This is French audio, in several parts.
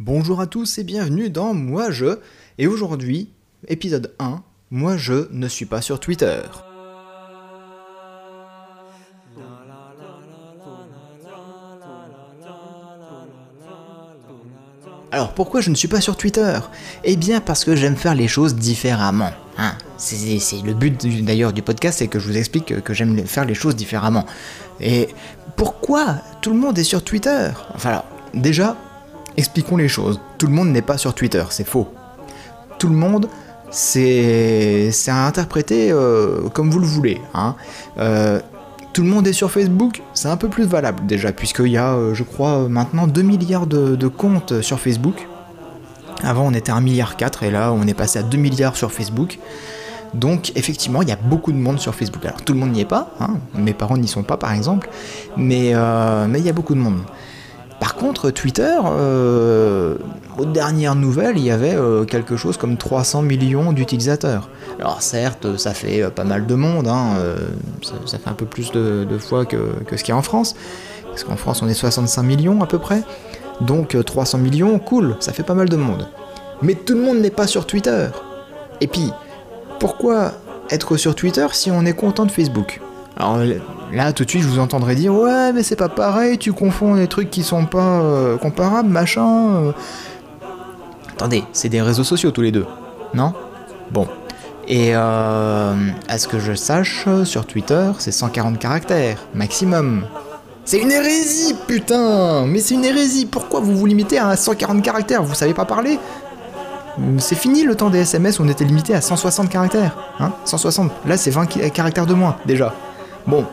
Bonjour à tous et bienvenue dans Moi Je. Et aujourd'hui, épisode 1, Moi Je ne suis pas sur Twitter. Alors pourquoi je ne suis pas sur Twitter? Eh bien parce que j'aime faire les choses différemment. Hein. c'est le but d'ailleurs du podcast, c'est que je vous explique que, j'aime faire les choses différemment. Et pourquoi tout le monde est sur Twitter? Enfin déjà, expliquons les choses. Tout le monde n'est pas sur Twitter, c'est faux. Tout le monde, c'est à interpréter euh, comme vous le voulez. Hein. Euh, tout le monde est sur Facebook, c'est un peu plus valable déjà, puisqu'il y a, euh, je crois, maintenant 2 milliards de, comptes sur Facebook. Avant, on était à 1 milliard 4 et là, on est passé à 2 milliards sur Facebook. Donc, effectivement, il y a beaucoup de monde sur Facebook. Alors, tout le monde n'y est pas, hein. mes parents n'y sont pas par exemple, mais, mais il y a beaucoup de monde. Par contre, Twitter, euh, aux dernières nouvelles, il y avait euh, quelque chose comme 300 millions d'utilisateurs. Alors certes, ça fait euh, pas mal de monde, hein, ça, fait un peu plus de, fois que, ce qu'il y a en France, parce qu'en France on est 65 millions à peu près, donc 300 millions, cool, ça fait pas mal de monde. Mais tout le monde n'est pas sur Twitter. Et puis, pourquoi être sur Twitter si on est content de Facebook? Là, tout de suite, je vous entendrai dire Ouais, mais c'est pas pareil, tu confonds des trucs qui sont pas euh, comparables, machin. Euh. Attendez, c'est des réseaux sociaux tous les deux, non? Bon. Et euh, à ce que je sache, sur Twitter, c'est 140 caractères, maximum. C'est une hérésie, putain Mais c'est une hérésie Pourquoi vous vous limitez à 140 caractères? Vous savez pas parler? C'est fini le temps des SMS où on était limité à 160 caractères. Hein? 160. Là, c'est 20 caractères de moins, déjà. Bon,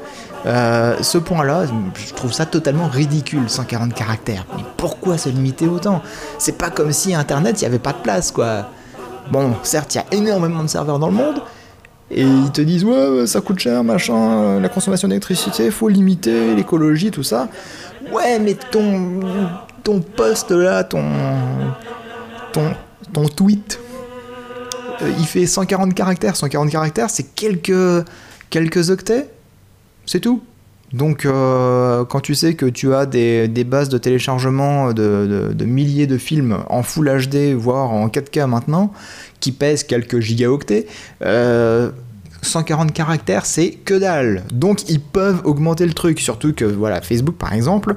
euh, ce point-là, je trouve ça totalement ridicule, 140 caractères. Mais pourquoi se limiter autant? C'est pas comme si Internet, il n'y avait pas de place, quoi. Bon, certes, il y a énormément de serveurs dans le monde, et ils te disent ouais ça coûte cher machin la consommation d'électricité faut limiter l'écologie tout ça ouais mais ton ton post là ton ton ton tweet euh, il fait 140 caractères 140 caractères c'est quelques quelques octets? C'est tout. Donc euh, quand tu sais que tu as des, bases de téléchargement de, milliers de films en Full HD, voire en 4K maintenant, qui pèsent quelques gigaoctets, 140 euh, caractères, c'est que dalle. Donc ils peuvent augmenter le truc, surtout que voilà, Facebook par exemple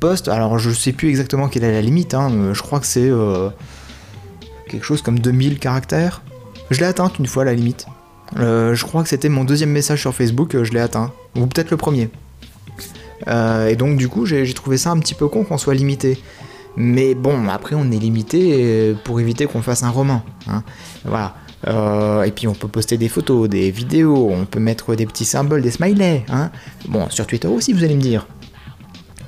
poste, alors je sais plus exactement quelle est la limite, hein, je crois que c'est euh, quelque chose comme 2000 caractères. Je l'ai atteinte une fois la limite. Je crois que c'était mon deuxième message sur Facebook, je l'ai atteint. Ou peut-être le premier. Euh, et donc du coup, j'ai trouvé ça un petit peu con qu'on soit limité. Mais bon, après on est limité pour éviter qu'on fasse un roman. Hein. Voilà. et puis on peut poster des photos, des vidéos, on peut mettre des petits symboles, des smileys. Hein. Bon, sur Twitter aussi, vous allez me dire.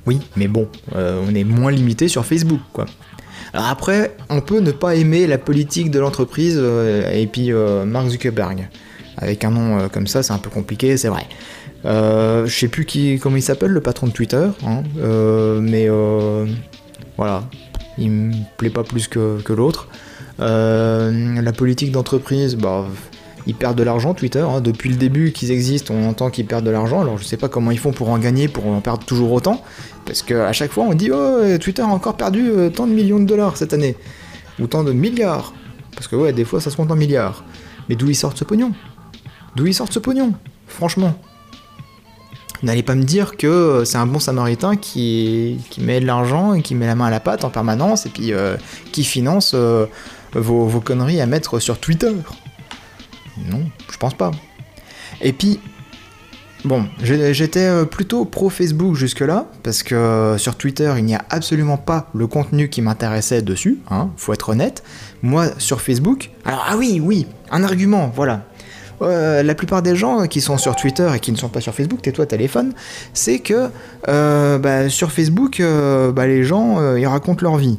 Oui, mais bon, on est moins limité sur Facebook, quoi. Alors après, on peut ne pas aimer la politique de l'entreprise et puis Mark Zuckerberg. Avec un nom euh, comme ça, c'est un peu compliqué, c'est vrai. Euh, je sais plus qui, comment il s'appelle, le patron de Twitter, hein, euh, mais voilà, il me plaît pas plus que, l'autre. la politique d'entreprise, bah, ils perdent de l'argent, Twitter. Hein. Depuis le début qu'ils existent, on entend qu'ils perdent de l'argent. Alors je sais pas comment ils font pour en gagner, pour en perdre toujours autant. Parce qu'à chaque fois, on dit Oh, Twitter a encore perdu tant de millions de dollars cette année. Ou tant de milliards. Parce que ouais, des fois, ça se compte en milliards. Mais d'où ils sortent ce pognon? D'où ils sortent ce pognon? Franchement. N'allez pas me dire que c'est un bon samaritain qui, qui met de l'argent et qui met la main à la pâte en permanence et puis euh, qui finance euh, vos, vos, conneries à mettre sur Twitter. Non, je pense pas. Et puis, bon, j'étais euh, plutôt pro Facebook jusque-là, parce que sur Twitter, il n'y a absolument pas le contenu qui m'intéressait dessus, hein, faut être honnête. Moi, sur Facebook, alors, ah oui, oui, un argument, voilà, euh, la plupart des gens qui sont sur Twitter et qui ne sont pas sur Facebook, tais-toi téléphone, c'est que euh, bah, sur Facebook, euh, bah, les gens, ils racontent leur vie.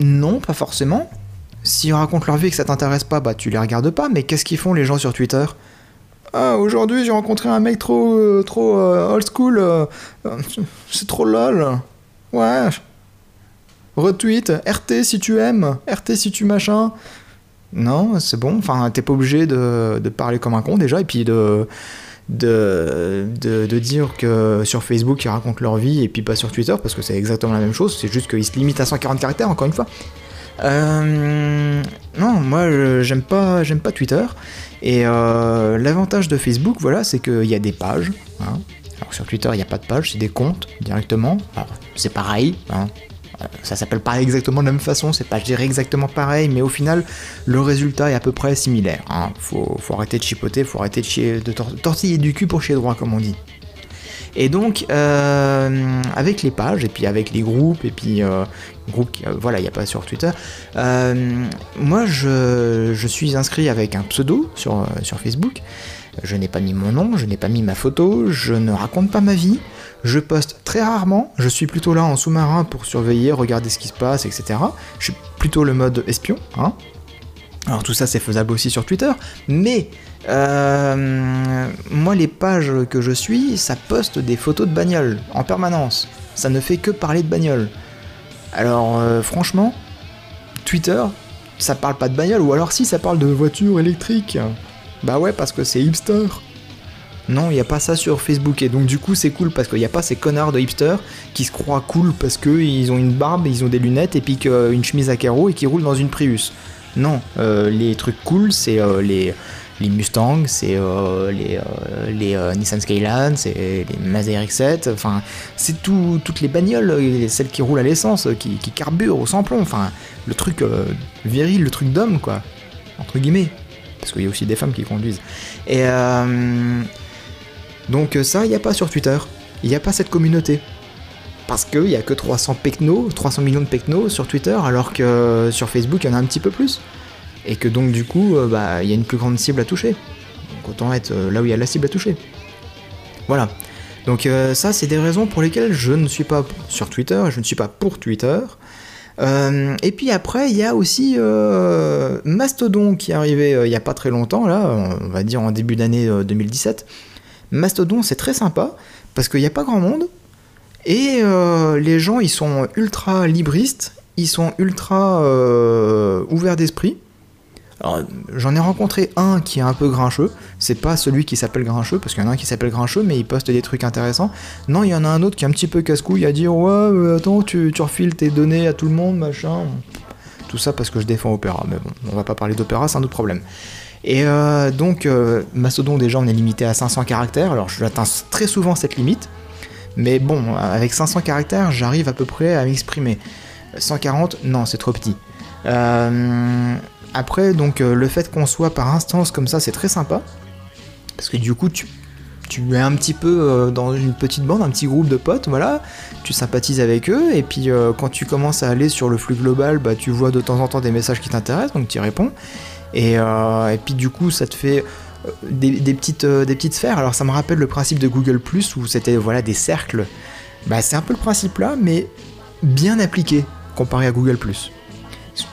non, pas forcément. S'ils racontent leur vie et que ça t'intéresse pas, bah tu les regardes pas, mais qu'est-ce qu'ils font les gens sur Twitter? Ah, aujourd'hui j'ai rencontré un mec trop, trop old school, c'est trop lol. Ouais. Retweet, RT si tu aimes, RT si tu machin. Non, c'est bon. Enfin, t'es pas obligé de, parler comme un con déjà, et puis de de, de, dire que sur Facebook ils racontent leur vie et puis pas sur Twitter parce que c'est exactement la même chose, c'est juste qu'ils se limitent à 140 caractères encore une fois. Euh, non, moi j'aime pas, j'aime pas Twitter. Et euh, l'avantage de Facebook, voilà, c'est qu'il y a des pages. Hein. Alors sur Twitter, il n'y a pas de pages, c'est des comptes directement. C'est pareil, hein. Euh, ça s'appelle pas exactement de la même façon, c'est pas dirais exactement pareil, mais au final, le résultat est à peu près similaire. Hein. Faut, arrêter de chipoter, faut arrêter de, tortiller du cul pour chier droit, comme on dit. Et donc, euh, avec les pages, et puis avec les groupes, et puis euh, groupes, voilà, il n'y a pas sur Twitter, moi je, suis inscrit avec un pseudo sur Facebook. Je n'ai pas mis mon nom, je n'ai pas mis ma photo, je ne raconte pas ma vie. Je poste très rarement, je suis plutôt là en sous-marin pour surveiller, regarder ce qui se passe, etc. Je suis plutôt le mode espion, hein. Alors tout ça c'est faisable aussi sur Twitter, mais euh, moi les pages que je suis, ça poste des photos de bagnole en permanence. Ça ne fait que parler de bagnole. Alors euh, franchement, Twitter, ça parle pas de bagnole, ou alors si ça parle de voiture électrique. Bah ouais parce que c'est hipster. Non, il n'y a pas ça sur Facebook. Et donc, du coup, c'est cool parce qu'il n'y a pas ces connards de hipsters qui se croient cool parce qu'ils ont une barbe, ils ont des lunettes et puis une chemise à carreaux et qui roulent dans une Prius. Non, euh, les trucs cool, c'est euh, les, les Mustangs, c'est euh, les, les Nissan Skyline, c'est les Mazda RX-7, enfin, c'est tout, toutes les bagnoles, celles qui roulent à l'essence, qui, qui, carburent au sans-plomb, enfin, le truc viril, le truc d'homme, quoi, entre guillemets, parce qu'il y a aussi des femmes qui conduisent. Et donc euh, ça, il n'y a pas sur Twitter. Il n'y a pas cette communauté. Parce qu'il n'y a que 300 pecnos, 300 millions de pecnos sur Twitter, alors que euh, sur Facebook, il y en a un petit peu plus. Et que donc du coup, euh, bah, il y a une plus grande cible à toucher. Donc autant être là où il y a la cible à toucher. Voilà. Donc ça, c'est des raisons pour lesquelles je ne suis pas sur Twitter, je ne suis pas pour Twitter. et puis après, il y a aussi Mastodon qui est arrivé il n'y a pas très longtemps, là, on va dire en début d'année 2017. Mastodon, c'est très sympa parce qu'il n'y a pas grand monde et euh, les gens, ils sont ultra libristes, ils sont ultra euh, ouverts d'esprit. J'en ai rencontré un qui est un peu grincheux. C'est pas celui qui s'appelle grincheux, parce qu'il y en a un qui s'appelle grincheux, mais il poste des trucs intéressants. Non, il y en a un autre qui est un petit peu casse-couille à dire Ouais, attends, tu, tu, refiles tes données à tout le monde, machin. Tout ça parce que je défends Opéra. Mais bon, on va pas parler d'Opéra, c'est un autre problème. Et euh, donc, euh, Mastodon, déjà, on est limité à 500 caractères. Alors, j'atteins très souvent cette limite. Mais bon, avec 500 caractères, j'arrive à peu près à m'exprimer. 140, non, c'est trop petit. Euh, après, donc, le fait qu'on soit par instance comme ça, c'est très sympa. Parce que du coup, tu, tu es un petit peu dans une petite bande, un petit groupe de potes, voilà. Tu sympathises avec eux. Et puis, quand tu commences à aller sur le flux global, bah, tu vois de temps en temps des messages qui t'intéressent, donc tu y réponds. Euh, et, puis du coup, ça te fait euh, des, petites, euh, des petites sphères. Alors ça me rappelle le principe de Google ⁇ où c'était voilà, des cercles. Bah, c'est un peu le principe là, mais bien appliqué comparé à Google ⁇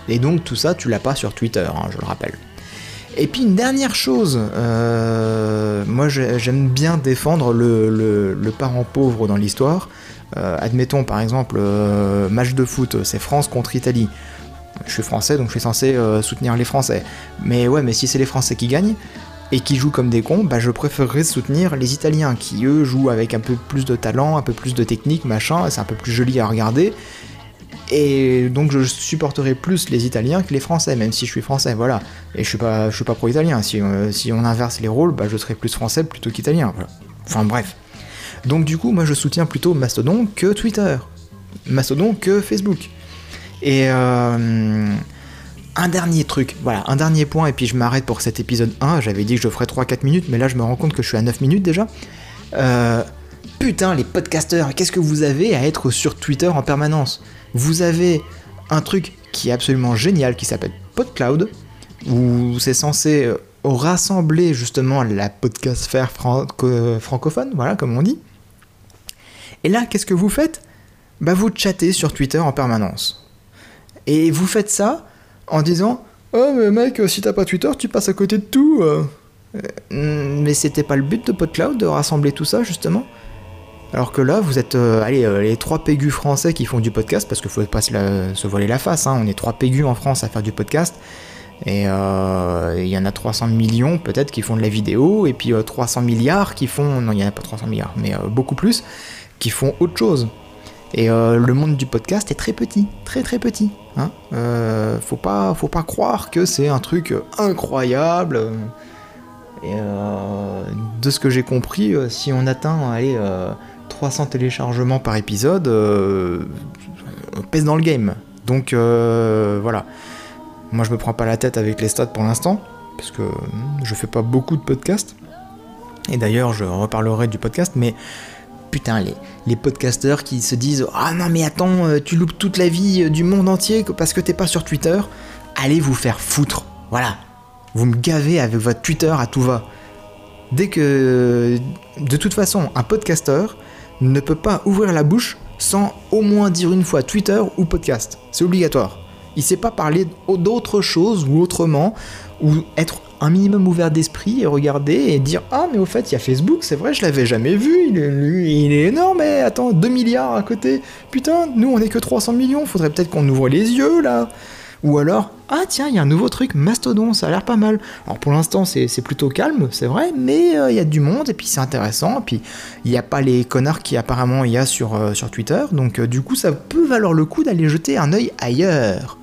Et donc tout ça, tu l'as pas sur Twitter, hein, je le rappelle. Et puis une dernière chose, moi j'aime bien défendre le, parent pauvre dans l'histoire. admettons par exemple, match de foot, c'est France contre Italie je suis français, donc je suis censé euh, soutenir les Français. Mais ouais, mais si c'est les Français qui gagnent et qui jouent comme des cons, bah je préférerais soutenir les Italiens qui eux jouent avec un peu plus de talent, un peu plus de technique, machin, c'est un peu plus joli à regarder. Et donc je supporterai plus les Italiens que les Français, même si je suis français, voilà. Et je suis pas, je suis pas pro-italien. Si, euh, on inverse les rôles, bah je serai plus français plutôt qu'italien. Enfin bref. Donc du coup, moi je soutiens plutôt Mastodon que Twitter. Mastodon que Facebook. Et euh, un dernier truc, voilà, un dernier point, et puis je m'arrête pour cet épisode 1. J'avais dit que je ferais 3-4 minutes, mais là je me rends compte que je suis à 9 minutes déjà. Euh, putain, les podcasteurs, qu'est-ce que vous avez à être sur Twitter en permanence? Vous avez un truc qui est absolument génial qui s'appelle PodCloud, où c'est censé euh, rassembler justement la podcastphère francophone, voilà, comme on dit. Et là, qu'est-ce que vous faites? Bah, vous chattez sur Twitter en permanence. Et vous faites ça en disant Oh, mais mec, si t'as pas Twitter, tu passes à côté de tout. Euh. Euh, mais c'était pas le but de PodCloud de rassembler tout ça, justement? Alors que là, vous êtes euh, allez, les trois pégus français qui font du podcast, parce qu'il faut pas se, voiler la face, hein. on est trois pégus en France à faire du podcast. Et il y en a 300 millions peut-être qui font de la vidéo, et puis 300 milliards qui font... Non, il n'y en a pas 300 milliards, mais beaucoup plus, qui font autre chose. Et le monde du podcast est très petit, très très petit. Hein faut, pas, faut pas croire que c'est un truc incroyable. Et de ce que j'ai compris, si on atteint allez, 300 téléchargements par épisode, on pèse dans le game. Donc voilà. Moi, je me prends pas la tête avec les stats pour l'instant, parce que hmm, je fais pas beaucoup de podcasts. Et d'ailleurs, je reparlerai du podcast, mais putain, les, les podcasteurs qui se disent Ah non, mais attends, euh, tu loupes toute la vie euh, du monde entier parce que t'es pas sur Twitter, allez vous faire foutre. Voilà. Vous me gavez avec votre Twitter à tout va. Dès que. De toute façon, un podcasteur ne peut pas ouvrir la bouche sans au moins dire une fois Twitter ou podcast. C'est obligatoire. Il sait pas parler d'autre chose ou autrement, ou être un minimum ouvert d'esprit et regarder et dire Ah, mais au fait, il y a Facebook, c'est vrai, je l'avais jamais vu, il est, il est énorme, mais attends, 2 milliards à côté. Putain, nous on est que 300 millions, faudrait peut-être qu'on ouvre les yeux là. Ou alors, ah tiens, il y a un nouveau truc, Mastodon, ça a l'air pas mal. Alors pour l'instant, c'est plutôt calme, c'est vrai, mais euh, il y a du monde, et puis c'est intéressant, et puis il n'y a pas les connards qui apparemment il y a sur, euh, Twitter, donc euh, du coup, ça peut valoir le coup d'aller jeter un œil ailleurs.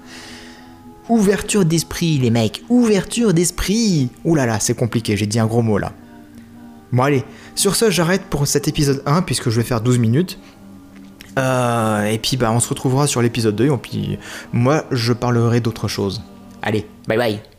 Ouverture d'esprit, les mecs, ouverture d'esprit. Ouh là là, c'est compliqué, j'ai dit un gros mot là. Bon allez, sur ce j'arrête pour cet épisode 1 puisque je vais faire 12 minutes. Euh, et puis bah on se retrouvera sur l'épisode 2 et puis moi je parlerai d'autre chose. Allez, bye bye